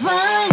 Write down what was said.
is